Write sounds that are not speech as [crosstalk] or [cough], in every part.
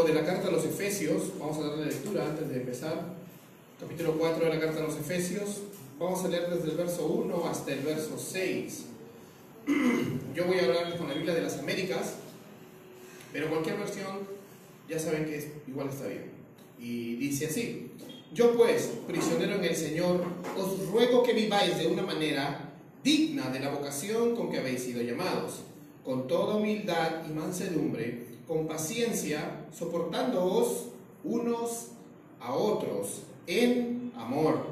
de la carta a los Efesios, vamos a darle lectura antes de empezar. Capítulo 4 de la carta a los Efesios. Vamos a leer desde el verso 1 hasta el verso 6. [clears throat] Yo voy a hablar con la Biblia de las Américas, pero cualquier versión ya saben que es, igual está bien. Y dice así: Yo pues, prisionero en el Señor, os ruego que viváis de una manera digna de la vocación con que habéis sido llamados, con toda humildad y mansedumbre con paciencia, soportándoos unos a otros en amor,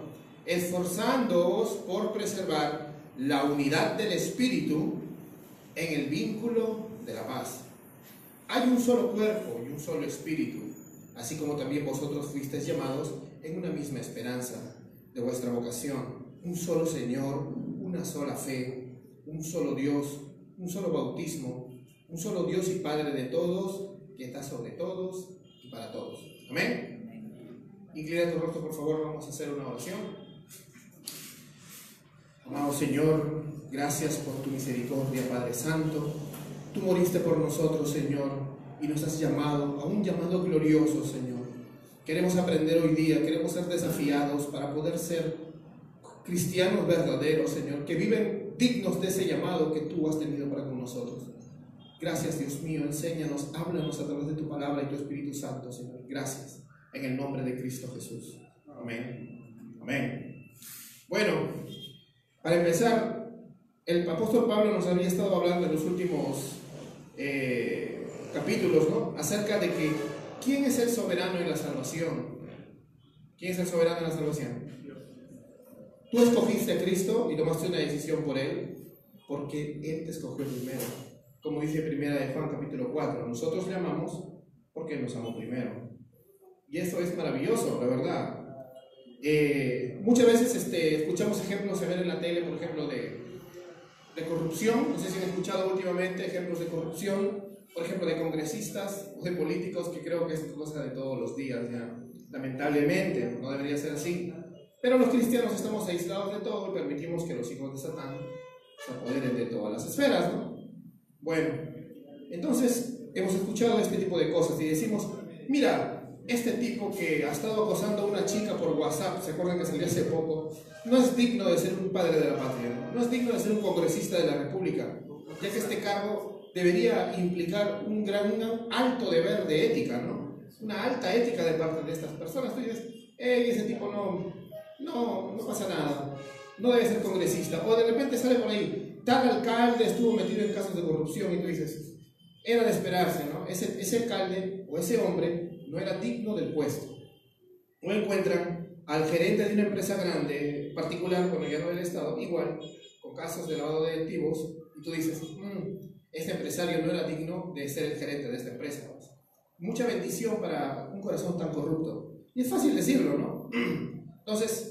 esforzándoos por preservar la unidad del Espíritu en el vínculo de la paz. Hay un solo cuerpo y un solo Espíritu, así como también vosotros fuisteis llamados en una misma esperanza de vuestra vocación, un solo Señor, una sola fe, un solo Dios, un solo bautismo un solo Dios y Padre de todos, que está sobre todos y para todos. Amén. Inclina tu rostro, por favor, vamos a hacer una oración. Amado Señor, gracias por tu misericordia, Padre Santo. Tú moriste por nosotros, Señor, y nos has llamado a un llamado glorioso, Señor. Queremos aprender hoy día, queremos ser desafiados para poder ser cristianos verdaderos, Señor, que viven dignos de ese llamado que tú has tenido para con nosotros. Gracias, Dios mío, enséñanos, háblanos a través de tu palabra y tu Espíritu Santo, Señor. Gracias, en el nombre de Cristo Jesús. Amén. Amén. Bueno, para empezar, el apóstol Pablo nos había estado hablando en los últimos eh, capítulos, ¿no? Acerca de que, ¿quién es el soberano en la salvación? ¿Quién es el soberano en la salvación? Tú escogiste a Cristo y tomaste una decisión por Él, porque Él te escogió primero como dice primera de Juan capítulo 4, nosotros le amamos porque nos amó primero. Y eso es maravilloso, la verdad. Eh, muchas veces este, escuchamos ejemplos a ver en la tele, por ejemplo, de, de corrupción. No sé si han escuchado últimamente ejemplos de corrupción, por ejemplo, de congresistas o de políticos, que creo que es cosa de todos los días ya. Lamentablemente, no debería ser así. Pero los cristianos estamos aislados de todo y permitimos que los hijos de Satán se apoderen de todas las esferas, ¿no? Bueno, entonces hemos escuchado este tipo de cosas y decimos, mira, este tipo que ha estado acosando a una chica por WhatsApp, ¿se acuerdan que salió hace poco? No es digno de ser un padre de la patria, no es digno de ser un congresista de la República, ya que este cargo debería implicar un gran, alto deber de ética, ¿no? Una alta ética de parte de estas personas. Tú dices, hey, ese tipo no, no, no pasa nada, no debe ser congresista. O de repente sale por ahí, tal alcalde estuvo metido en casos de corrupción y tú dices, era de esperarse, ¿no? Ese, ese alcalde o ese hombre no era digno del puesto. O encuentran al gerente de una empresa grande, particular, cuando ya no del Estado, igual, con casos de lavado de activos, y tú dices, mm, este empresario no era digno de ser el gerente de esta empresa. Mucha bendición para un corazón tan corrupto. Y es fácil decirlo, ¿no? [clears throat] Entonces,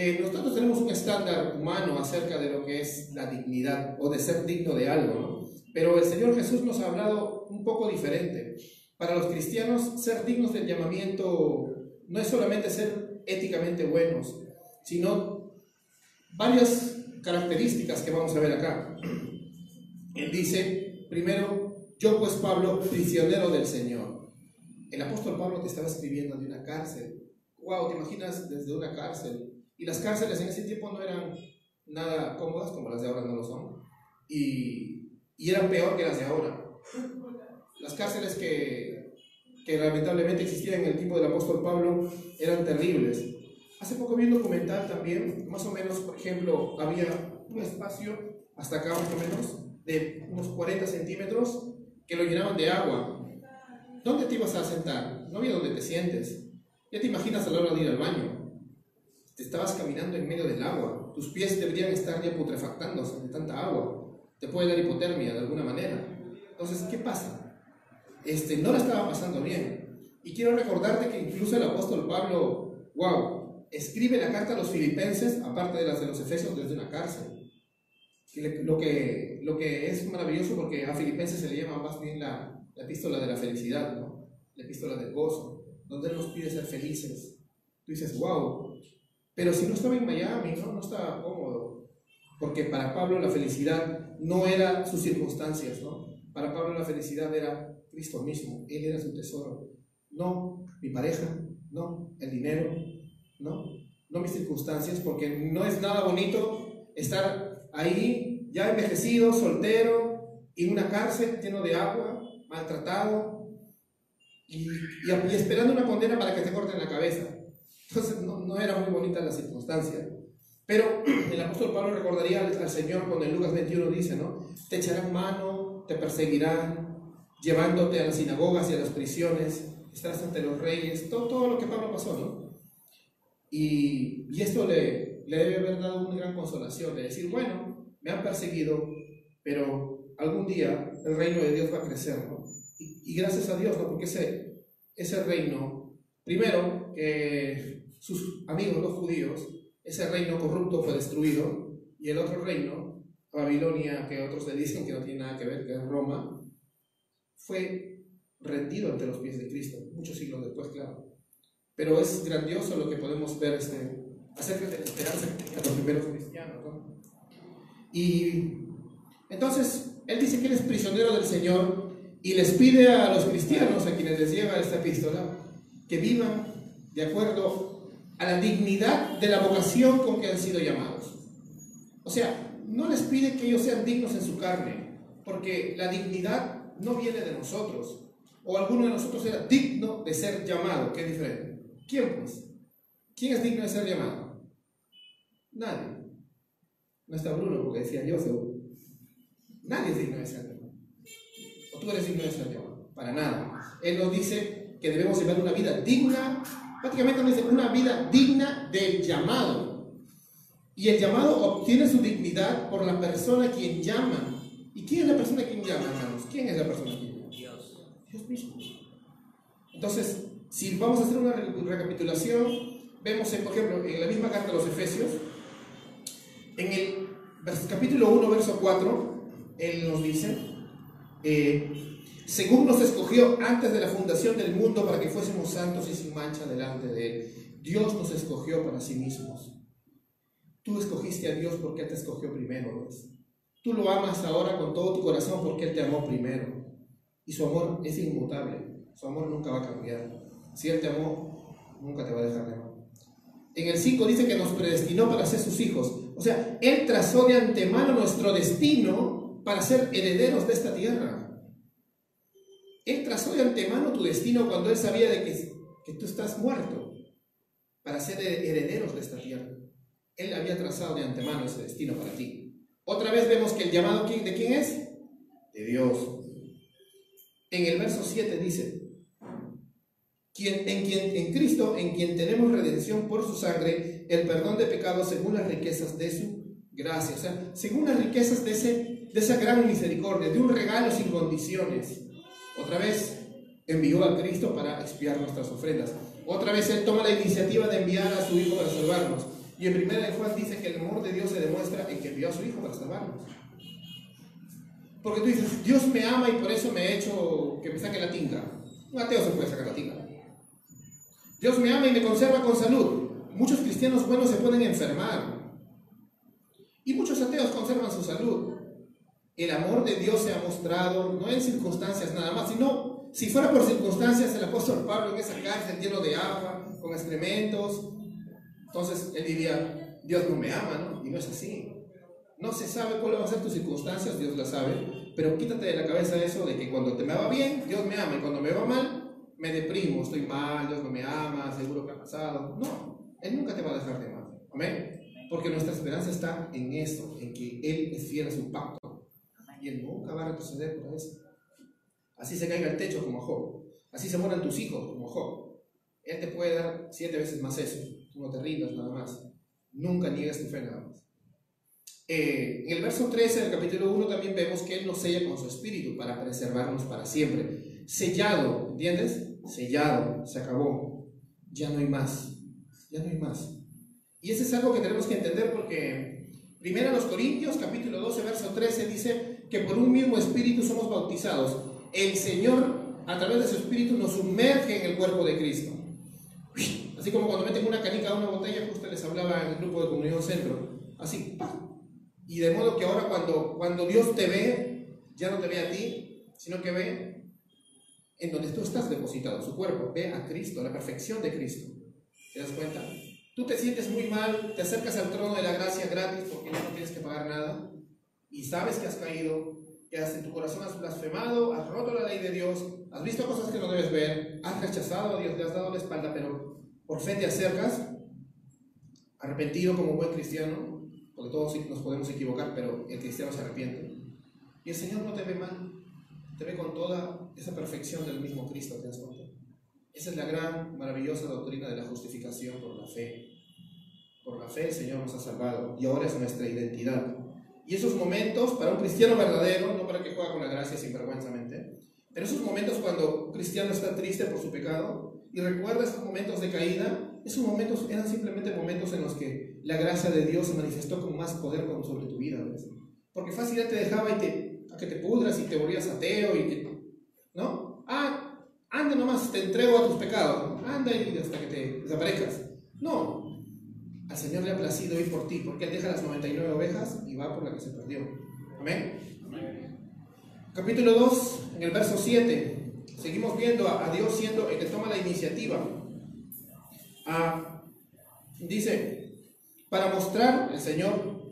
eh, nosotros tenemos un estándar humano acerca de lo que es la dignidad o de ser digno de algo, ¿no? Pero el Señor Jesús nos ha hablado un poco diferente. Para los cristianos, ser dignos del llamamiento no es solamente ser éticamente buenos, sino varias características que vamos a ver acá. Él dice, primero, yo pues Pablo, prisionero del Señor. El apóstol Pablo te estaba escribiendo de una cárcel. Wow, ¿te imaginas desde una cárcel? Y las cárceles en ese tiempo no eran nada cómodas como las de ahora no lo son. Y, y eran peor que las de ahora. Las cárceles que, que lamentablemente existían en el tiempo del apóstol Pablo eran terribles. Hace poco vi un documental también, más o menos, por ejemplo, había un espacio, hasta acá más o menos, de unos 40 centímetros, que lo llenaban de agua. ¿Dónde te ibas a sentar? No había donde te sientes. Ya te imaginas a la hora de ir al baño te estabas caminando en medio del agua, tus pies deberían estar ya putrefactándose de tanta agua, te puede dar hipotermia de alguna manera. Entonces, ¿qué pasa? Este, no la estaba pasando bien. Y quiero recordarte que incluso el apóstol Pablo, wow, escribe la carta a los filipenses, aparte de las de los efesios, desde una cárcel. Lo que, lo que es maravilloso porque a filipenses se le llama más bien la, la epístola de la felicidad, ¿no? la epístola del gozo, donde él nos pide ser felices. Tú dices, wow, pero si no estaba en Miami, ¿no? no estaba cómodo. Porque para Pablo la felicidad no era sus circunstancias, ¿no? Para Pablo la felicidad era Cristo mismo, Él era su tesoro. No mi pareja, no el dinero, no, no mis circunstancias, porque no es nada bonito estar ahí ya envejecido, soltero, en una cárcel lleno de agua, maltratado y, y, esperando una condena para que te corten la cabeza. Entonces no, era muy bonita la circunstancia. Pero [clears throat] el apóstol Pablo recordaría al, Señor cuando en Lucas 21 dice, ¿no? Te echarán mano, te perseguirán, llevándote a las sinagogas y a las prisiones, estarás ante los reyes, todo, todo lo que Pablo pasó, ¿no? Y, y esto le, le, debe haber dado una gran consolación, de decir, bueno, me han perseguido, pero algún día el reino de Dios va a crecer, ¿no? Y, y gracias a Dios, ¿no? Porque ese, ese reino, primero, que sus amigos los judíos, ese reino corrupto fue destruido, y el otro reino, Babilonia, que otros le dicen que no tiene nada que ver, que es Roma, fue rendido ante los pies de Cristo, muchos siglos después, claro. Pero es grandioso lo que podemos ver este, acerca de la esperanza de los primeros cristianos. ¿no? Y entonces, él dice que él es prisionero del Señor y les pide a los cristianos, a quienes les lleva esta epístola, que vivan de acuerdo a la dignidad de la vocación con que han sido llamados. O sea, no les pide que ellos sean dignos en su carne, porque la dignidad no viene de nosotros, o alguno de nosotros era digno de ser llamado, que es diferente. ¿Quién pues? ¿Quién es digno de ser llamado? Nadie. No está Bruno porque decía yo seguro. Nadie es digno de ser llamado. O tú eres digno de ser llamado. Para nada. Él nos dice que debemos llevar una vida digna, prácticamente nos dice una vida digna del llamado. Y el llamado obtiene su dignidad por la persona quien llama. ¿Y quién es la persona quien llama, hermanos? ¿Quién es la persona quien llama? Dios. Dios mismo. Entonces, si vamos a hacer una recapitulación, vemos, por ejemplo, en la misma carta a los Efesios, en el capítulo 1, verso 4, él nos dice, eh, según nos escogió antes de la fundación del mundo para que fuésemos santos y sin mancha delante de Él, Dios nos escogió para sí mismos. Tú escogiste a Dios porque Él te escogió primero, Tú lo amas ahora con todo tu corazón porque Él te amó primero. Y su amor es inmutable. Su amor nunca va a cambiar. Si Él te amó, nunca te va a dejar de amar. En el 5 dice que nos predestinó para ser sus hijos. O sea, Él trazó de antemano nuestro destino para ser herederos de esta tierra. Él trazó de antemano tu destino cuando Él sabía de que, tú estás muerto para ser herederos de esta tierra. Él había trazado de antemano ese destino para ti. Otra vez vemos que el llamado de quién es? De Dios. En el verso 7 dice, en, quien, en Cristo, en quien tenemos redención por su sangre, el perdón de pecados según las riquezas de su gracia, o sea, según las riquezas de, ese, de esa gran misericordia, de un regalo sin condiciones. Otra vez envió a Cristo para expiar nuestras ofrendas. Otra vez Él toma la iniciativa de enviar a su Hijo para salvarnos. Y en primera de Juan dice que el amor de Dios se demuestra en que envió a su Hijo para salvarnos. Porque tú dices, Dios me ama y por eso me he hecho que me saque la tinga. Un ateo se puede sacar la tinga. Dios me ama y me conserva con salud. Muchos cristianos buenos se pueden enfermar. Y muchos ateos conservan su salud. El amor de Dios se ha mostrado no en circunstancias nada más, sino si fuera por circunstancias el apóstol Pablo en esa cárcel lleno de agua, con excrementos, entonces él diría, Dios no me ama, ¿no? Y no es así. No se sabe cuáles van a ser tus circunstancias, Dios las sabe, pero quítate de la cabeza eso de que cuando te me va bien, Dios me ama, y cuando me va mal, me deprimo, estoy mal, Dios no me ama, seguro que ha pasado. No, Él nunca te va a dejar de amar. Amén. Porque nuestra esperanza está en esto, en que Él es fiel a su pacto. Nunca va a retroceder por eso. Así se caiga el techo como Job. Así se mueran tus hijos como Job. Él te puede dar siete veces más eso. Tú no te rindas nada más. Nunca niegues tu fe nada más. Eh, en el verso 13 del capítulo 1 también vemos que Él nos sella con su espíritu para preservarnos para siempre. Sellado, ¿entiendes? sellado, se acabó, ya no hay más, ya no hay más. Y eso es algo que tenemos que entender porque primero los Corintios capítulo 12 verso 13 dice que por un mismo espíritu somos bautizados. El Señor a través de su espíritu nos sumerge en el cuerpo de Cristo. Así como cuando meten una canica a una botella, justo les hablaba en el grupo de comunión centro. Así. Y de modo que ahora cuando, cuando Dios te ve, ya no te ve a ti, sino que ve en donde tú estás depositado, su cuerpo. Ve a Cristo, la perfección de Cristo. ¿Te das cuenta? Tú te sientes muy mal, te acercas al trono de la gracia gratis porque no tienes que pagar nada y sabes que has caído, que en tu corazón has blasfemado, has roto la ley de Dios, has visto cosas que no debes ver, has rechazado a Dios, le has dado la espalda, pero por fe te acercas, arrepentido como buen cristiano, porque todos nos podemos equivocar, pero el cristiano se arrepiente. Y el Señor no te ve mal, te ve con toda esa perfección del mismo Cristo, ¿te das cuenta? Esa es la gran, maravillosa doctrina de la justificación por la fe. Por la fe el Señor nos ha salvado y ahora es nuestra identidad. Y esos momentos, para un cristiano verdadero, no para que juegue con la gracia sinvergüenzamente, pero esos momentos cuando un cristiano está triste por su pecado y recuerda esos momentos de caída, esos momentos eran simplemente momentos en los que la gracia de Dios se manifestó con más poder sobre tu vida. Porque fácilmente te dejaba y te, a que te pudras y te volvías ateo y que, ¿no? Ah, anda nomás, te entrego a tus pecados, anda y hasta que te desaparezcas. No, al Señor le ha placido ir por ti, porque Él deja las 99 ovejas y va por la que se perdió. Amén. Capítulo 2, en el verso 7, seguimos viendo a, Dios siendo el que toma la iniciativa. Ah, dice, para mostrar, el Señor,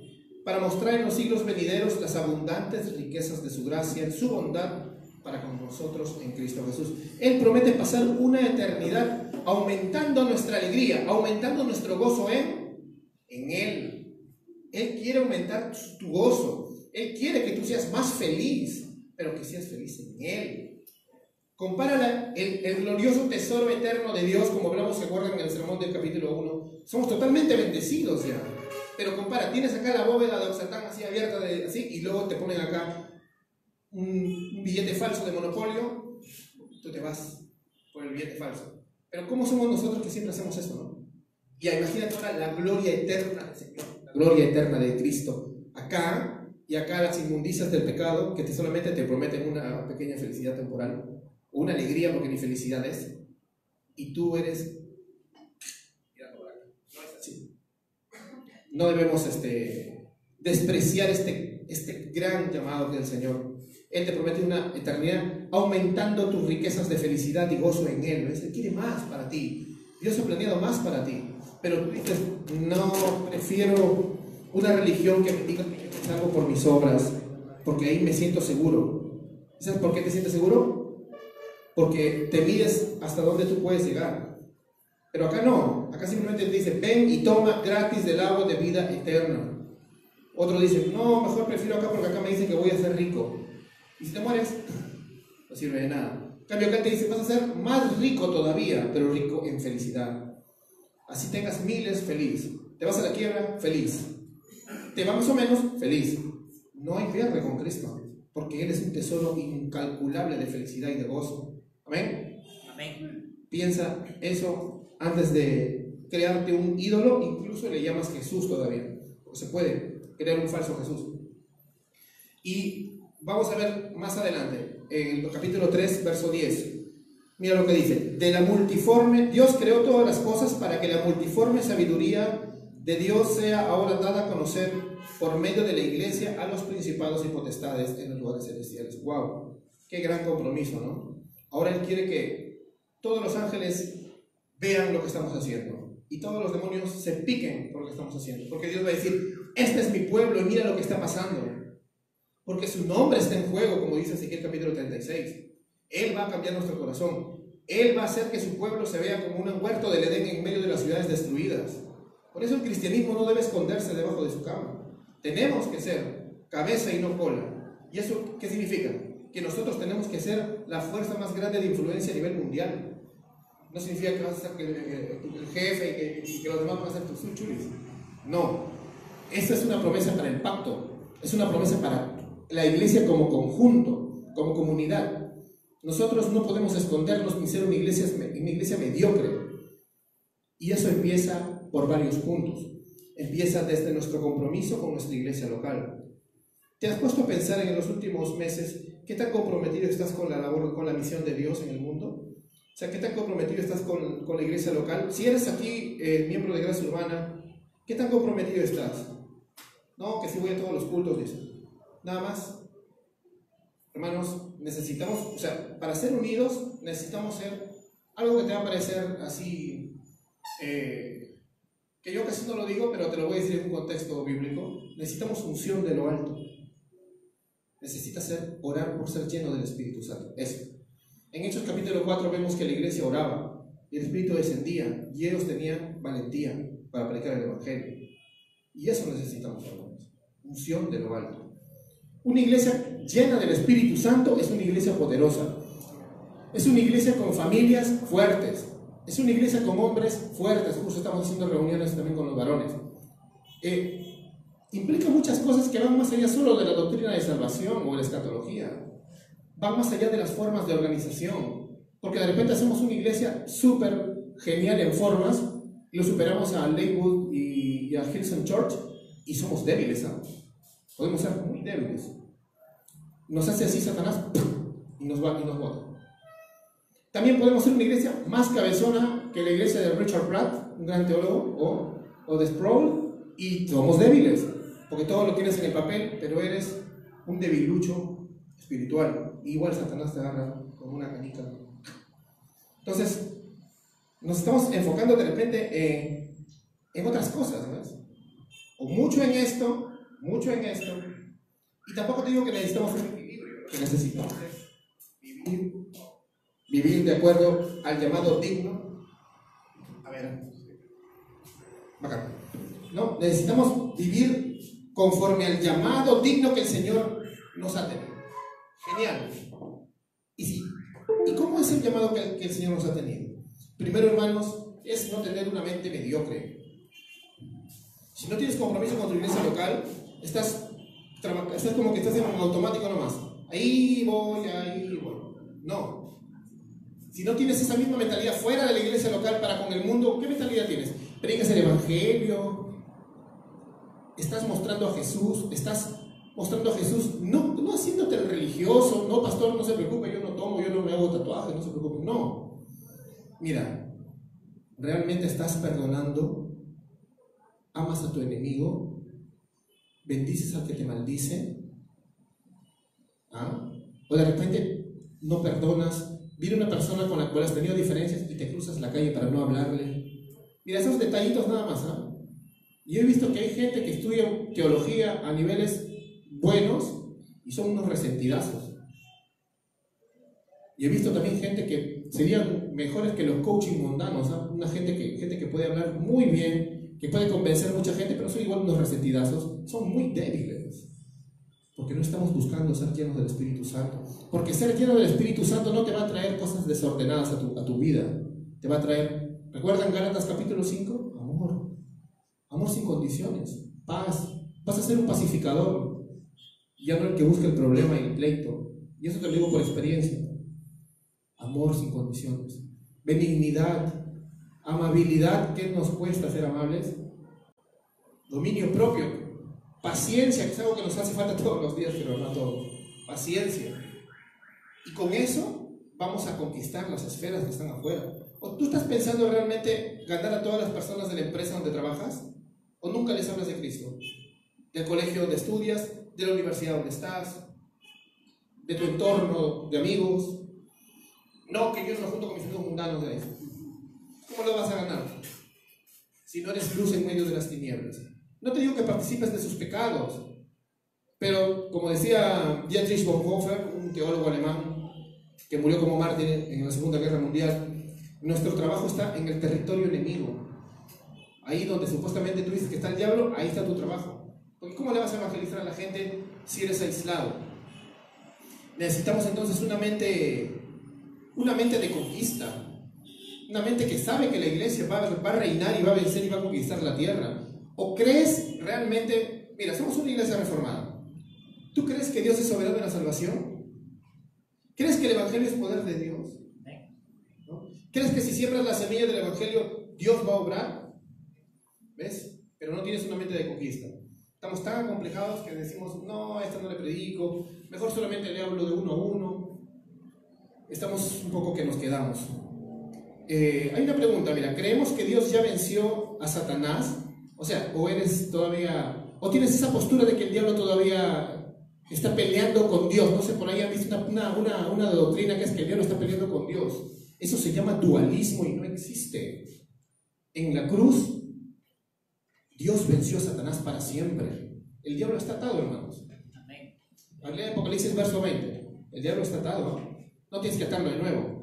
para mostrar en los siglos venideros las abundantes riquezas de su gracia, su bondad para con nosotros en Cristo Jesús. Él promete pasar una eternidad aumentando nuestra alegría, aumentando nuestro gozo en en Él. Él quiere aumentar tu gozo. Él quiere que tú seas más feliz, pero que seas feliz en Él. Compara el, glorioso tesoro eterno de Dios, como hablamos, se acuerdan en el sermón del capítulo 1. Somos totalmente bendecidos ya. Pero compara, tienes acá la bóveda de Oxatán así abierta, así, y luego te ponen acá un, un billete falso de monopolio, tú te vas por el billete falso. Pero ¿cómo somos nosotros que siempre hacemos esto, no? Y imagínate ahora la gloria eterna del Señor, la gloria eterna de Cristo. Acá y acá las inmundicias del pecado que te solamente te prometen una pequeña felicidad temporal, una alegría porque ni felicidad es, y tú eres... No es así. No debemos este, despreciar este, este gran llamado del Señor. Él te promete una eternidad aumentando tus riquezas de felicidad y gozo en Él. Él quiere más para ti. Dios ha planeado más para ti. Pero tú dices, no, prefiero una religión que me diga que yo salgo por mis obras, porque ahí me siento seguro. ¿Sabes por qué te sientes seguro? Porque te mides hasta dónde tú puedes llegar. Pero acá no, acá simplemente te dice, ven y toma gratis del agua de vida eterna. Otro dice, no, mejor prefiero acá porque acá me dicen que voy a ser rico. Y si te mueres, [laughs] no sirve de nada. En cambio, acá te dice, vas a ser más rico todavía, pero rico en felicidad. Así tengas miles, feliz. Te vas a la quiebra, feliz. Te va más o menos, feliz. No hay pierde con Cristo, porque Él es un tesoro incalculable de felicidad y de gozo. Amén. Amén. Piensa eso antes de crearte un ídolo, incluso le llamas Jesús todavía, porque se puede crear un falso Jesús. Y vamos a ver más adelante, en el capítulo 3, verso 10. Mira lo que dice, de la multiforme, Dios creó todas las cosas para que la multiforme sabiduría de Dios sea ahora dada a conocer por medio de la iglesia a los principados y potestades en los lugares celestiales. ¡Wow! Qué gran compromiso, ¿no? Ahora Él quiere que todos los ángeles vean lo que estamos haciendo y todos los demonios se piquen por lo que estamos haciendo. Porque Dios va a decir, este es mi pueblo y mira lo que está pasando. Porque su nombre está en juego, como dice Ezequiel capítulo 36. Él va a cambiar nuestro corazón. Él va a hacer que su pueblo se vea como un huerto del Edén en medio de las ciudades destruidas. Por eso el cristianismo no debe esconderse debajo de su cama. Tenemos que ser cabeza y no cola. ¿Y eso qué significa? Que nosotros tenemos que ser la fuerza más grande de influencia a nivel mundial. No significa que vas a ser el, jefe y que, los demás van a ser tus chulis. No. Esta es una promesa para el pacto. Es una promesa para la iglesia como conjunto, como comunidad. Nosotros no podemos escondernos ni ser una iglesia, una iglesia mediocre. Y eso empieza por varios puntos. Empieza desde nuestro compromiso con nuestra iglesia local. ¿Te has puesto a pensar en los últimos meses qué tan comprometido estás con la labor, con la misión de Dios en el mundo? O sea, ¿qué tan comprometido estás con, con la iglesia local? Si eres aquí eh, miembro de Gracia Urbana, ¿qué tan comprometido estás? No, que si voy a todos los cultos, dice. Nada más. Hermanos, necesitamos, o sea, para ser unidos necesitamos ser algo que te va a parecer así, eh, que yo casi no lo digo, pero te lo voy a decir en un contexto bíblico. Necesitamos unción de lo alto. Necesitas ser, orar por ser lleno del Espíritu Santo. Eso. En Hechos capítulo 4 vemos que la iglesia oraba y el Espíritu descendía y ellos tenían valentía para predicar el Evangelio. Y eso necesitamos, hermanos. Unción de lo alto. Una iglesia llena del Espíritu Santo es una iglesia poderosa. Es una iglesia con familias fuertes. Es una iglesia con hombres fuertes. Justo estamos haciendo reuniones también con los varones. Eh, implica muchas cosas que van más allá solo de la doctrina de salvación o de la escatología. Van más allá de las formas de organización. Porque de repente hacemos una iglesia súper genial en formas y lo superamos a Lakewood y, a Hilson Church y somos débiles. Podemos ser muy débiles. Nos hace así Satanás y nos va y nos bota. También podemos ser una iglesia más cabezona que la iglesia de Richard Pratt, un gran teólogo, o, o de Sproul, y somos débiles, porque todo lo tienes en el papel, pero eres un debilucho espiritual. Igual Satanás te agarra como una canica. Entonces, nos estamos enfocando de repente en, en otras cosas, ¿no? O mucho en esto, mucho en esto, y tampoco te digo que necesitamos un equilibrio, que necesitamos vivir, vivir de acuerdo al llamado digno. A ver, bacán. No, necesitamos vivir conforme al llamado digno que el Señor nos ha tenido. Genial. ¿Y, sí? ¿Y cómo es el llamado que, que el Señor nos ha tenido? Primero, hermanos, es no tener una mente mediocre. Si no tienes compromiso con tu iglesia local, estás es como que estás en automático nomás. Ahí voy, ahí voy. No. Si no tienes esa misma mentalidad fuera de la iglesia local para con el mundo, ¿qué mentalidad tienes? Predicas el evangelio, estás mostrando a Jesús, estás mostrando a Jesús, no, no haciéndote el religioso, no, pastor, no se preocupe, yo no tomo, yo no me hago tatuajes, no se preocupe, no. Mira, realmente estás perdonando, amas a tu enemigo, bendices al que te maldice, ¿ah? o de repente no perdonas, viene una persona con la cual has tenido diferencias y te cruzas la calle para no hablarle. Mira, esos detallitos nada más. ¿ah? Yo he visto que hay gente que estudia teología a niveles buenos y son unos resentidazos. Y he visto también gente que serían mejores que los coaching mundanos, ¿ah? una gente que, gente que puede hablar muy bien, que puede convencer a mucha gente, pero son igual unos resentidazos, son muy débiles. Porque no estamos buscando ser llenos del Espíritu Santo. Porque ser lleno del Espíritu Santo no te va a traer cosas desordenadas a tu, a tu vida. Te va a traer, ¿recuerdan Gálatas capítulo 5? Amor. Amor sin condiciones. Paz. Vas a ser un pacificador. Ya no el que busca el problema y el pleito. Y eso te lo digo por experiencia. Amor sin condiciones. Benignidad, Amabilidad, ¿qué nos cuesta ser amables? Dominio propio. Paciencia, que es algo que nos hace falta todos los días, pero no todos. Paciencia. Y con eso vamos a conquistar las esferas que están afuera. ¿O tú estás pensando realmente ganar a todas las personas de la empresa donde trabajas? ¿O nunca les hablas de Cristo? Del colegio donde estudias, de la universidad donde estás, de tu entorno de amigos. No, que yo no junto con mis amigos mundanos de ahí. ¿Cómo lo vas a ganar? Si no eres luz en medio de las tinieblas. No te digo que participes de sus pecados, pero como decía Dietrich Bonhoeffer, un teólogo alemán que murió como mártir en la Segunda Guerra Mundial, nuestro trabajo está en el territorio enemigo. Ahí donde supuestamente tú dices que está el diablo, ahí está tu trabajo. Porque ¿cómo le vas a evangelizar a la gente si eres aislado? Necesitamos entonces una mente, una mente de conquista, una mente que sabe que la iglesia va, va, a reinar y va a vencer y va a conquistar la tierra? ¿O crees realmente, mira, somos una iglesia reformada? ¿Tú crees que Dios es soberano en la salvación? ¿Crees que el Evangelio es poder de Dios? ¿Crees que si siembras la semilla del Evangelio, Dios va a obrar? ¿Ves? Pero no tienes una mente de conquista. Estamos tan complicados que decimos, no, a esta no le predico, mejor solamente le hablo de uno a uno. Estamos un poco que nos quedamos. Eh, hay una pregunta, mira, ¿creemos que Dios ya venció a Satanás? O sea, o eres todavía, o tienes esa postura de que el diablo todavía está peleando con Dios. No sé, por ahí han visto una, una, una, doctrina que es que el diablo está peleando con Dios. Eso se llama dualismo y no existe. En la cruz, Dios venció a Satanás para siempre. El diablo está atado, hermanos. Amén. Apocalipsis verso 20. El diablo está atado. No tienes que atarlo de nuevo.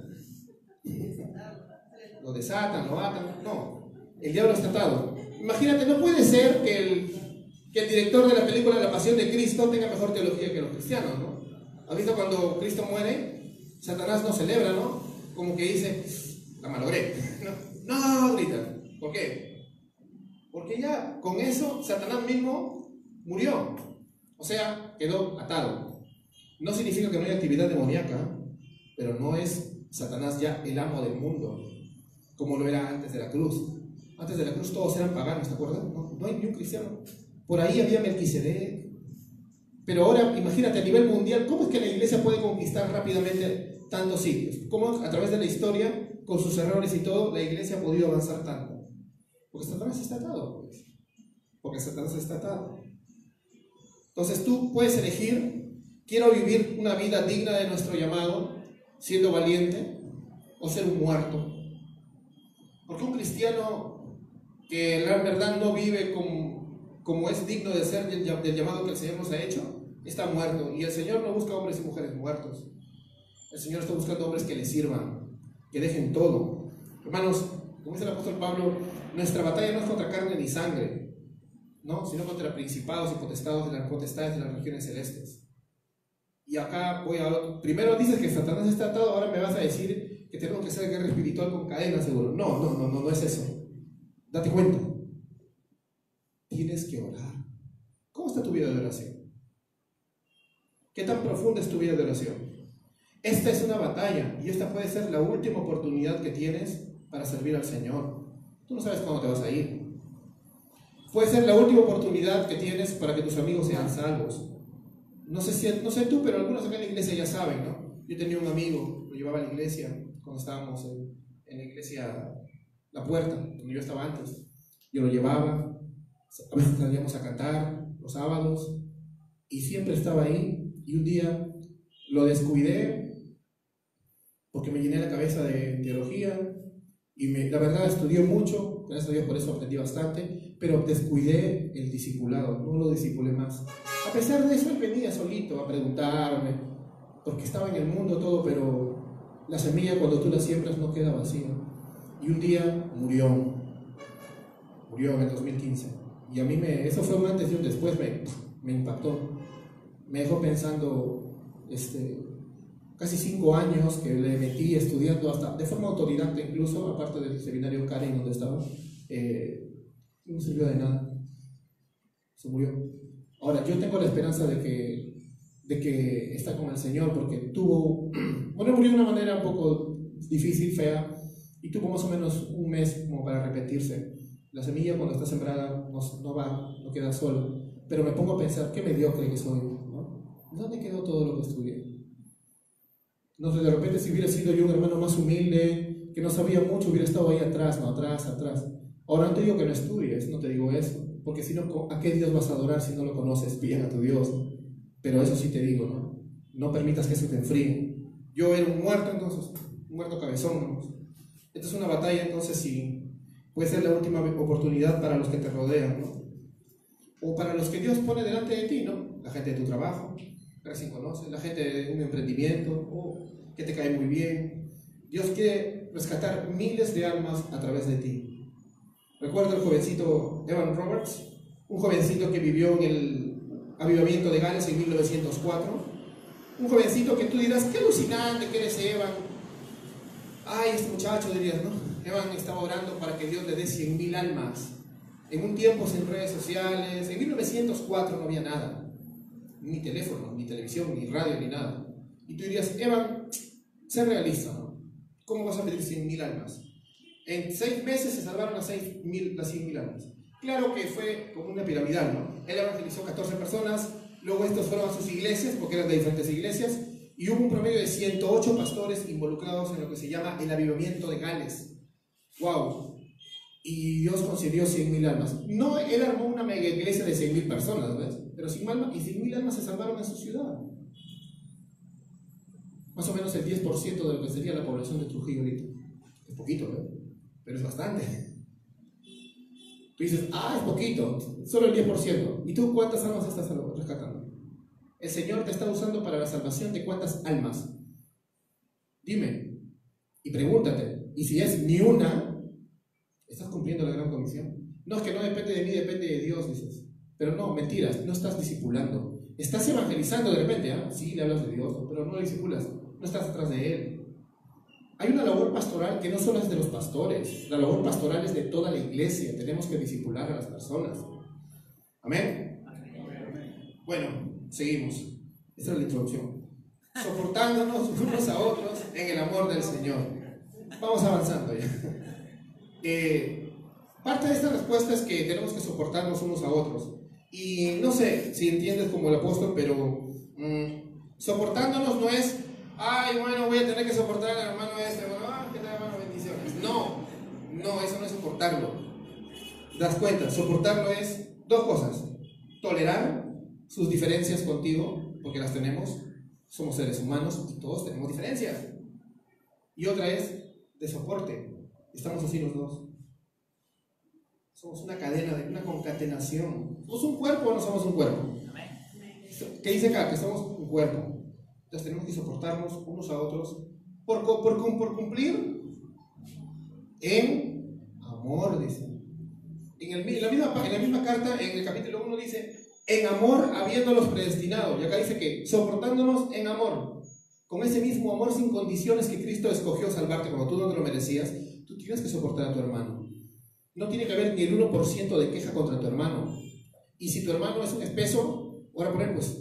Lo desatan, lo atan. No. El diablo está atado. Imagínate, no puede ser que el director de la película La Pasión de Cristo tenga mejor teología que los cristianos, ¿no? ¿Has visto cuando Cristo muere? Satanás no celebra, ¿no? Como que dice, la malogré. [laughs] No, no, grita. ¿Por qué? Porque ya con eso Satanás mismo murió. O sea, quedó atado. No significa que no haya actividad demoníaca, pero no es Satanás ya el amo del mundo, como lo era antes de la cruz. Antes de la cruz todos eran paganos, ¿te acuerdas? No, hay ni un cristiano. Por ahí había Melquisedec. Pero ahora, imagínate, a nivel mundial, ¿cómo es que la iglesia puede conquistar rápidamente tantos sitios? ¿Cómo a través de la historia, con sus errores y todo, la iglesia ha podido avanzar tanto? Porque Satanás está atado, pues. Porque Satanás está atado. Entonces tú puedes elegir, quiero vivir una vida digna de nuestro llamado, siendo valiente, o ser un muerto. Porque un cristiano que la verdad no vive con como es digno de ser del, llamado que el Señor nos ha hecho, está muerto. Y el Señor no busca hombres y mujeres muertos. El Señor está buscando hombres que le sirvan, que dejen todo. Hermanos, como dice el apóstol Pablo, nuestra batalla no es contra carne ni sangre, ¿no? sino contra principados y potestados de las potestades de las regiones celestes. Y acá voy a... Primero dices que Satanás está atado, ahora me vas a decir que tenemos que hacer guerra espiritual con cadenas, seguro. No, no, no, no, no es eso. Date cuenta tienes que orar. ¿Cómo está tu vida de oración? ¿Qué tan profunda es tu vida de oración? Esta es una batalla y esta puede ser la última oportunidad que tienes para servir al Señor. Tú no sabes cuándo te vas a ir. Puede ser la última oportunidad que tienes para que tus amigos sean salvos. No sé, si, no sé tú, pero algunos acá en la iglesia ya saben, ¿no? Yo tenía un amigo, lo llevaba a la iglesia cuando estábamos en, en la iglesia La Puerta, donde yo estaba antes. Yo lo llevaba, a veces salíamos a cantar los sábados y siempre estaba ahí. Y un día lo descuidé porque me llené la cabeza de teología y me, la verdad estudié mucho, gracias a Dios por eso aprendí bastante, pero descuidé el discipulado, no lo discipulé más. A pesar de eso, él venía solito a preguntarme, porque estaba en el mundo todo, pero la semilla cuando tú la siembras no queda vacía. Y un día murió, murió en el 2015. Y a mí me, eso fue un antes y un después, me, me impactó. Me dejó pensando este, casi cinco años que le metí estudiando hasta de forma autodidacta incluso, aparte del seminario Karen donde estaba, eh, no sirvió de nada. Se murió. Ahora, yo tengo la esperanza de que, de que está con el Señor porque tuvo, [clears throat] bueno, murió de una manera un poco difícil, fea, y tuvo más o menos un mes como para repetirse. La semilla cuando está sembrada no, va, no queda sola. Pero me pongo a pensar, qué mediocre que soy. ¿no? ¿Dónde quedó todo lo que estudié? No sé, de repente si hubiera sido yo un hermano más humilde, que no sabía mucho, hubiera estado ahí atrás, no, atrás, atrás. Ahora no te digo que no estudies, no te digo eso, porque si no, ¿a qué Dios vas a adorar si no lo conoces bien a tu Dios? Pero eso sí te digo, ¿no? No permitas que se te enfríe. Yo era un muerto entonces, un muerto cabezón. Esta es una batalla entonces si Puede ser la última oportunidad para los que te rodean, ¿no? O para los que Dios pone delante de ti, ¿no? La gente de tu trabajo, recién conoces, la gente de un emprendimiento, o que te cae muy bien. Dios quiere rescatar miles de almas a través de ti. Recuerdo el jovencito Evan Roberts, un jovencito que vivió en el avivamiento de Gales en 1904. Un jovencito que tú dirás, qué alucinante que eres Evan. Ay, este muchacho dirías, ¿no? Evan estaba orando para que Dios le dé 100.000 almas. En un tiempo sin redes sociales, en 1904 no había nada. Ni teléfono, ni televisión, ni radio, ni nada. Y tú dirías, Evan, sé realista, ¿no? ¿Cómo vas a pedir 100.000 almas? En seis meses se salvaron las, 6, las 100.000 almas. Claro que fue como una piramidal, ¿no? Él evangelizó 14 personas, luego estos fueron a sus iglesias, porque eran de diferentes iglesias, y hubo un promedio de 108 pastores involucrados en lo que se llama el avivamiento de Gales. ¡Wow! Y Dios concedió 100.000 almas. No, él armó una mega iglesia de 100.000 personas, ¿ves? pero sin alma, y sin mil almas se salvaron en su ciudad. Más o menos el 10% de lo que sería la población de Trujillo ahorita. Es poquito, ¿eh? Pero es bastante. Tú dices, ah, es poquito, solo el 10%. ¿Y tú cuántas almas estás rescatando? El Señor te está usando para la salvación de cuántas almas. Dime. Y pregúntate. Y si es ni una, ¿estás cumpliendo la gran comisión? No, es que no depende de mí, depende de Dios, dices. Pero no, mentiras, no estás discipulando. Estás evangelizando de repente, ¿ah? Sí, le hablas de Dios, pero no le discipulas, no estás atrás de Él. Hay una labor pastoral que no solo es de los pastores, la labor pastoral es de toda la iglesia. Tenemos que discipular a las personas. Amén. Bueno, seguimos. Esta es la introducción. Soportándonos unos a otros en el amor del Señor. Vamos avanzando ya. Eh, parte de esta respuesta es que tenemos que soportarnos unos a otros. Y no sé si entiendes como el apóstol, pero mm, soportándonos no es ay, bueno, voy a tener que soportar al hermano este, bueno, ah, que tal, hermano, bendiciones. No, no, eso no es soportarlo. Das cuenta, soportarlo es dos cosas. Tolerar sus diferencias contigo, porque las tenemos, somos seres humanos y todos tenemos diferencias. Y otra es de soporte. Estamos así los dos. Somos una cadena, de una concatenación. ¿Somos un cuerpo o no somos un cuerpo? ¿Qué dice acá? Que somos un cuerpo. Entonces tenemos que soportarnos unos a otros por, por, por cumplir en amor, dice. En, el, la misma, en la misma carta, en el capítulo 1 dice, en amor habiéndolos predestinado. Y acá dice que soportándonos en amor, con ese mismo amor sin condiciones que Cristo escogió salvarte cuando tú no te lo merecías, tú tienes que soportar a tu hermano. No tiene que haber ni el 1% de queja contra tu hermano. Y si tu hermano es un espeso, ora por él, pues.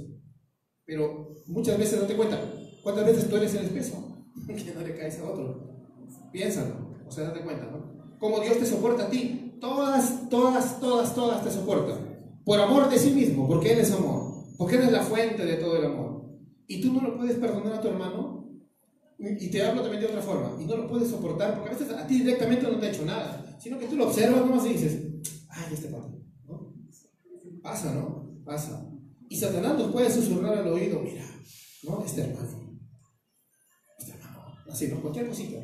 Pero muchas veces no te cuenta. ¿Cuántas veces tú eres el espeso? [laughs] que no le caes a otro. Piénsalo. O sea, date cuenta, ¿no? Como Dios te soporta a ti. Todas, todas, todas, todas te soportan. Por amor de sí mismo, porque Él es amor. Porque Él es la fuente de todo el amor. Y tú no lo puedes perdonar a tu hermano. Y te hablo también de otra forma. Y no lo puedes soportar, porque a veces a ti directamente no te ha hecho nada. Sino que tú lo observas nomás y dices, ay, este padre. ¿no? Pasa, ¿no? Pasa. Y Satanás nos puede susurrar al oído, mira, ¿no? Este hermano. Este hermano. Así, ¿no? Cualquier cosita.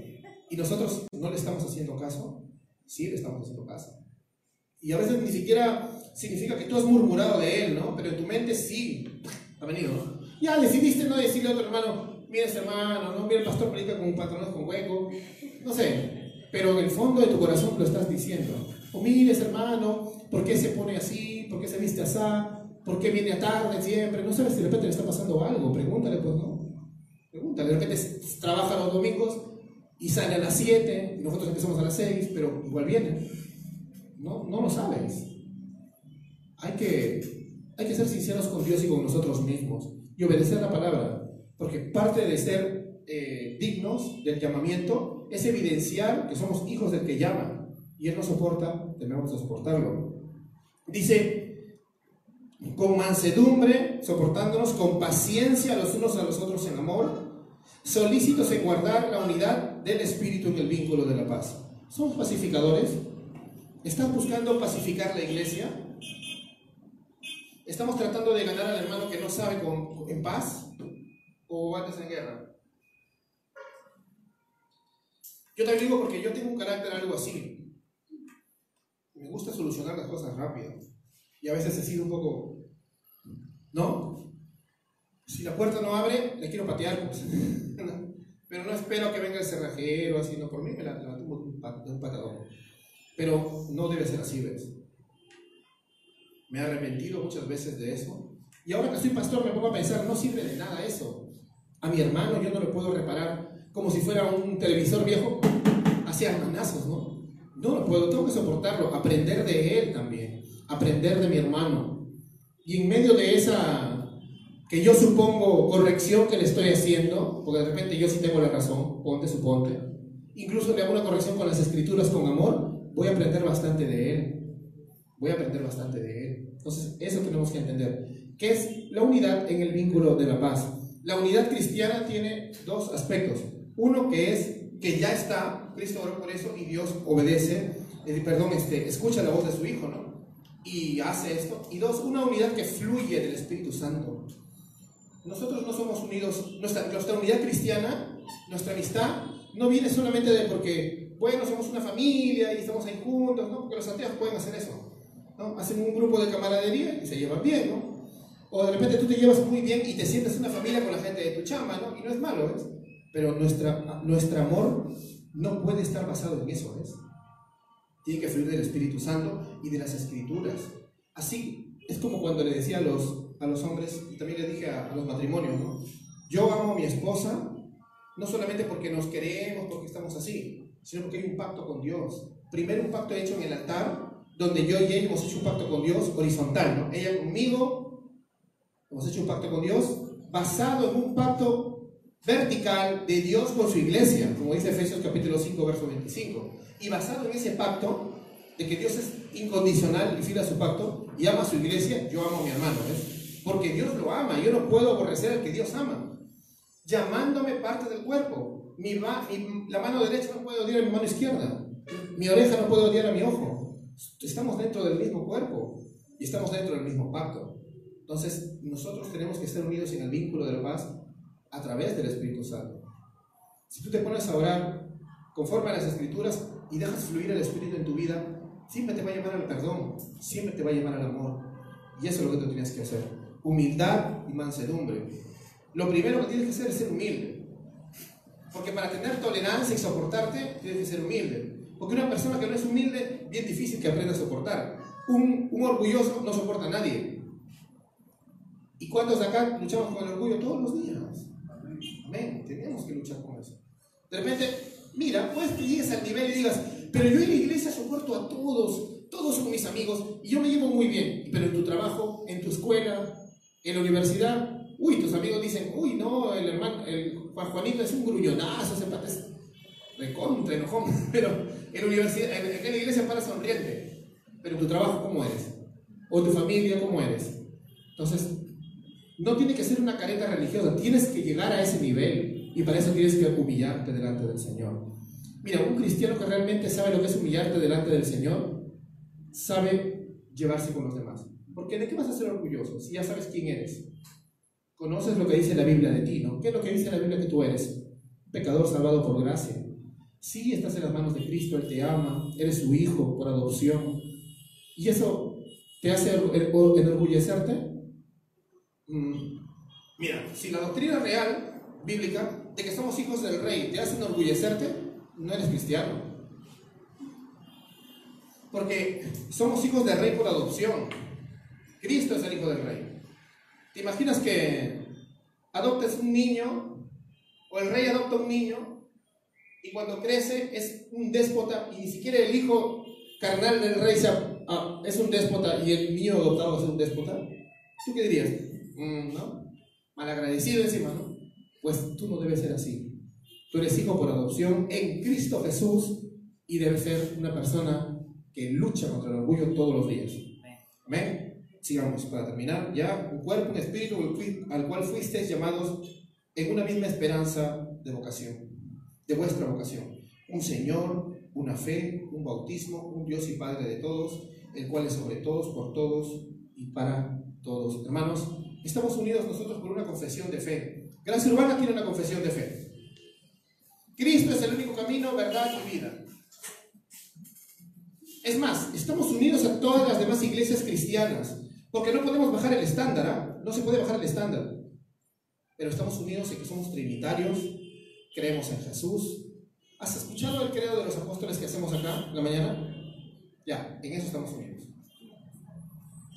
Y nosotros no le estamos haciendo caso. Sí, le estamos haciendo caso. Y a veces ni siquiera significa que tú has murmurado de él, ¿no? Pero en tu mente sí ha venido, ¿no? Ya decidiste no decirle a otro hermano, mira este hermano, ¿no? Mira el pastor predica con patrones con hueco. No sé. Pero en el fondo de tu corazón lo estás diciendo. O mire ese hermano, ¿por qué se pone así? ¿Por qué se viste así? ¿Por qué viene a tarde siempre? No sabes si de repente le está pasando algo. Pregúntale, pues, ¿no? Pregúntale. De repente trabaja los domingos y sale a las 7 y nosotros empezamos a las 6, pero igual viene. No, no lo sabes. Hay que, hay que ser sinceros con Dios y con nosotros mismos y obedecer la palabra. Porque parte de ser eh, dignos del llamamiento es evidenciar que somos hijos del que llama. Y Él nos soporta, debemos soportarlo. Dice, con mansedumbre, soportándonos con paciencia los unos a los otros en amor, solícitos en guardar la unidad del Espíritu en el vínculo de la paz. ¿Somos pacificadores? ¿Estás buscando pacificar la iglesia? ¿Estamos tratando de ganar al hermano que no sabe con, en paz? ¿O antes en guerra? Yo te digo porque yo tengo un carácter algo así. Me gusta solucionar las cosas rápido. Y a veces he sido un poco, ¿no? Si la puerta no abre, le quiero patear. Pues. [laughs] Pero no espero que venga el cerrajero, así, no, por mí me la, la un, patadón. Pero no debe ser así, ¿ves? Me he arrepentido muchas veces de eso. Y ahora que soy pastor me pongo a pensar, no sirve de nada eso. A mi hermano yo no le puedo reparar como si fuera un televisor viejo, hacia manazos, ¿no? No lo puedo, tengo que soportarlo, aprender de él también aprender de mi hermano. Y en medio de esa, que yo supongo, corrección que le estoy haciendo, porque de repente yo sí tengo la razón, ponte, suponte, incluso le hago una corrección con las escrituras con amor, voy a aprender bastante de él. Voy a aprender bastante de él. Entonces, eso tenemos que entender. ¿Qué es la unidad en el vínculo de la paz? La unidad cristiana tiene dos aspectos. Uno que es que ya está, Cristo oró por eso y Dios obedece, perdón, este, escucha la voz de su Hijo, ¿no? y hace esto. Y dos, una unidad que fluye del Espíritu Santo. Nosotros no somos unidos, nuestra, nuestra unidad cristiana, nuestra amistad, no viene solamente de porque, bueno, somos una familia y estamos ahí juntos, ¿no? Porque los ateos pueden hacer eso, ¿no? Hacen un grupo de camaradería y se llevan bien, ¿no? O de repente tú te llevas muy bien y te sientes una familia con la gente de tu chamba, ¿no? Y no es malo, ¿ves? Pero nuestra, nuestro amor no puede estar basado en eso, ¿ves? Tiene que fluir del Espíritu Santo y de las Escrituras. Así es como cuando le decía a los, a los hombres, y también le dije a, a los matrimonios, ¿no? Yo amo a mi esposa, no solamente porque nos queremos, porque estamos así, sino porque hay un pacto con Dios. Primero un pacto hecho en el altar, donde yo y ella hemos hecho un pacto con Dios horizontal, ¿no? Ella conmigo, hemos hecho un pacto con Dios, basado en un pacto vertical de Dios con su iglesia, como dice Efesios capítulo 5, verso 25. Y basado en ese pacto, de que Dios es incondicional y fiel a su pacto, y ama a su iglesia, yo amo a mi hermano, ¿ves? Porque Dios lo ama, yo no puedo aborrecer al que Dios ama. Llamándome parte del cuerpo. Mi, mi, la mano derecha no puede odiar a mi mano izquierda. Mi oreja no puede odiar a mi ojo. Estamos dentro del mismo cuerpo y estamos dentro del mismo pacto. Entonces, nosotros tenemos que estar unidos en el vínculo de la paz a través del Espíritu Santo. Si tú te pones a orar conforme a las Escrituras y dejas fluir el Espíritu en tu vida, siempre te va a llevar al perdón, siempre te va a llevar al amor. Y eso es lo que tú tienes que hacer. Humildad y mansedumbre. Lo primero que tienes que hacer es ser humilde. Porque para tener tolerancia y soportarte, tienes que ser humilde. Porque una persona que no es humilde, bien difícil que aprenda a soportar. Un, un orgulloso no soporta a nadie. ¿Y cuántos de acá luchamos con el orgullo todos los días? Amén. Tenemos que luchar con eso. De repente, mira, puedes que llegues al nivel y digas, pero yo en la iglesia soporto a todos, todos son mis amigos y yo me llevo muy bien. Pero en tu trabajo, en tu escuela, en la universidad, uy, tus amigos dicen, uy, no, el hermano, el Juan Juanito es un gruñonazo, ese pata es recontra, enojón. [laughs] Pero en universidad, en, en la iglesia para sonriente. Pero tu trabajo, ¿cómo eres? O tu familia, ¿cómo eres? Entonces, no tiene que ser una careta religiosa, tienes que llegar a ese nivel y para eso tienes que humillarte delante del Señor. Mira, un cristiano que realmente sabe lo que es humillarte delante del Señor, sabe llevarse con los demás. Porque ¿de qué vas a ser orgulloso si ya sabes quién eres? Conoces lo que dice la Biblia de ti, ¿no? ¿Qué es lo que dice la Biblia que tú eres? Pecador salvado por gracia. Sí, estás en las manos de Cristo, Él te ama, eres su hijo por adopción. ¿Y eso te hace enorgullecerte? Mm, mira, si la doctrina real, bíblica, de que somos hijos del rey te hace enorgullecerte, no eres cristiano. Porque somos hijos del rey por adopción. Cristo es el hijo del rey. ¿Te imaginas que adoptes un niño o el rey adopta un niño y cuando crece es un déspota y ni siquiera el hijo carnal del rey sea, ah, es un déspota y el niño adoptado es un déspota? ¿Tú qué dirías? Mm, ¿no? Malagradecido encima, ¿no? Pues tú no debes ser así. Tú eres hijo por adopción en Cristo Jesús y debes ser una persona que lucha contra el orgullo todos los días. Amén. Sigamos para terminar. Ya un cuerpo, un espíritu al cual fuisteis llamados en una misma esperanza de vocación, de vuestra vocación. Un Señor, una fe, un bautismo, un Dios y Padre de todos, el cual es sobre todos, por todos y para todos. Hermanos, estamos unidos nosotros por una confesión de fe. Gracia Urbana tiene una confesión de fe. Cristo es el único camino, verdad y vida. Es más, estamos unidos a todas las demás iglesias cristianas, porque no podemos bajar el estándar, ¿ah? no se puede bajar el estándar. Pero estamos unidos en que somos trinitarios, creemos en Jesús. ¿Has escuchado el credo de los apóstoles que hacemos acá en la mañana? Ya, en eso estamos unidos.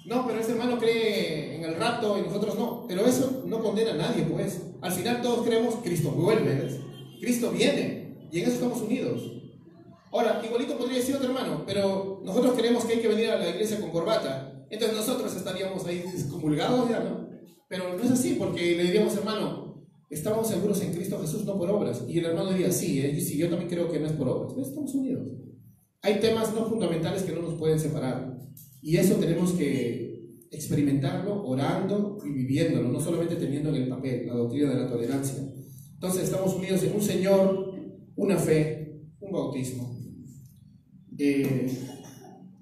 No, pero ese hermano cree en el rato y nosotros no. Pero eso no condena a nadie, pues. Al final todos creemos, Cristo vuelve, ¿ves? Cristo viene. Y en eso estamos unidos. Ahora, igualito podría decir otro hermano, pero nosotros creemos que hay que venir a la iglesia con corbata. Entonces nosotros estaríamos ahí excomulgados ya, ¿no? Pero no es así, porque le diríamos, hermano, estamos seguros en Cristo Jesús, no por obras. Y el hermano diría, sí, ¿eh? sí yo también creo que no es por obras. Pues estamos unidos. Hay temas no fundamentales que no nos pueden separar. Y eso tenemos que experimentarlo orando y viviéndolo, no solamente teniendo en el papel la doctrina de la tolerancia. Entonces estamos unidos en un Señor, una fe, un bautismo. Eh,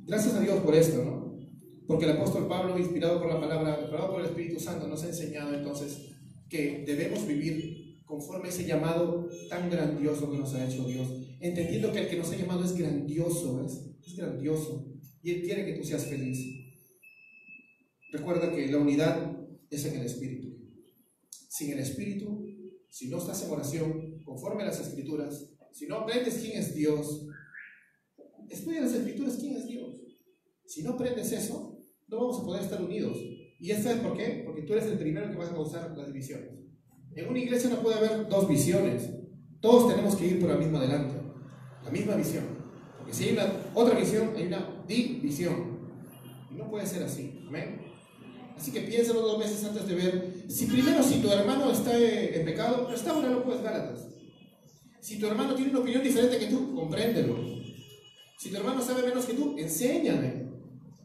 gracias a Dios por esto, ¿no? Porque el apóstol Pablo, inspirado por la palabra, inspirado por el Espíritu Santo, nos ha enseñado entonces que debemos vivir conforme a ese llamado tan grandioso que nos ha hecho Dios, entendiendo que el que nos ha llamado es grandioso, es, grandioso, y Él quiere que tú seas feliz. Recuerda que la unidad es en el Espíritu. Sin el Espíritu, si no estás en oración, conforme a las Escrituras, si no aprendes quién es Dios, estudia las Escrituras quién es Dios. Si no aprendes eso, no vamos a poder estar unidos. ¿Y ya sabes por qué? Porque tú eres el primero que vas a causar las divisiones. En una iglesia no puede haber dos visiones. Todos tenemos que ir por la misma adelante, la misma visión. Porque si hay una otra visión, hay una división. Y no puede ser así. Amén. Así que piénsalo dos meses antes de ver. Si primero, si tu hermano está en pecado, no puedes Gálatas. Si tu hermano tiene una opinión diferente que tú, compréndelo. Si tu hermano sabe menos que tú, enséñale.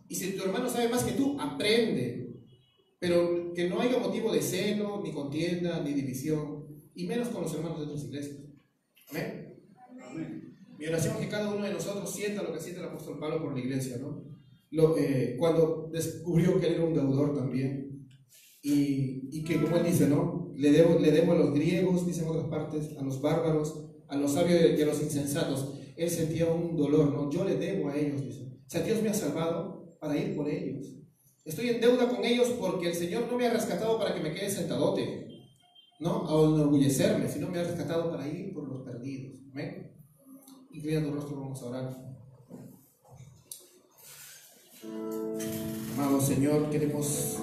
Y si tu hermano sabe más que tú, aprende. Pero que no haya motivo de celo, ni contienda, ni división. Y menos con los hermanos de otras iglesias. Amén. Mi oración es que cada uno de nosotros sienta lo que siente el apóstol Pablo por la iglesia, ¿no? Lo, eh, cuando descubrió que él era un deudor también. Y, y, que, como él dice, ¿no? Le debo, le debo a los griegos, dicen otras partes, a los bárbaros, a los sabios y a los insensatos. Él sentía un dolor, ¿no? Yo le debo a ellos, dice. O sea, Dios me ha salvado para ir por ellos. Estoy en deuda con ellos porque el Señor no me ha rescatado para que me quede sentadote, ¿no? A enorgullecerme, sino me ha rescatado para ir por los perdidos. Amén. Inclinando el rostro, vamos a orar. Amado Señor, queremos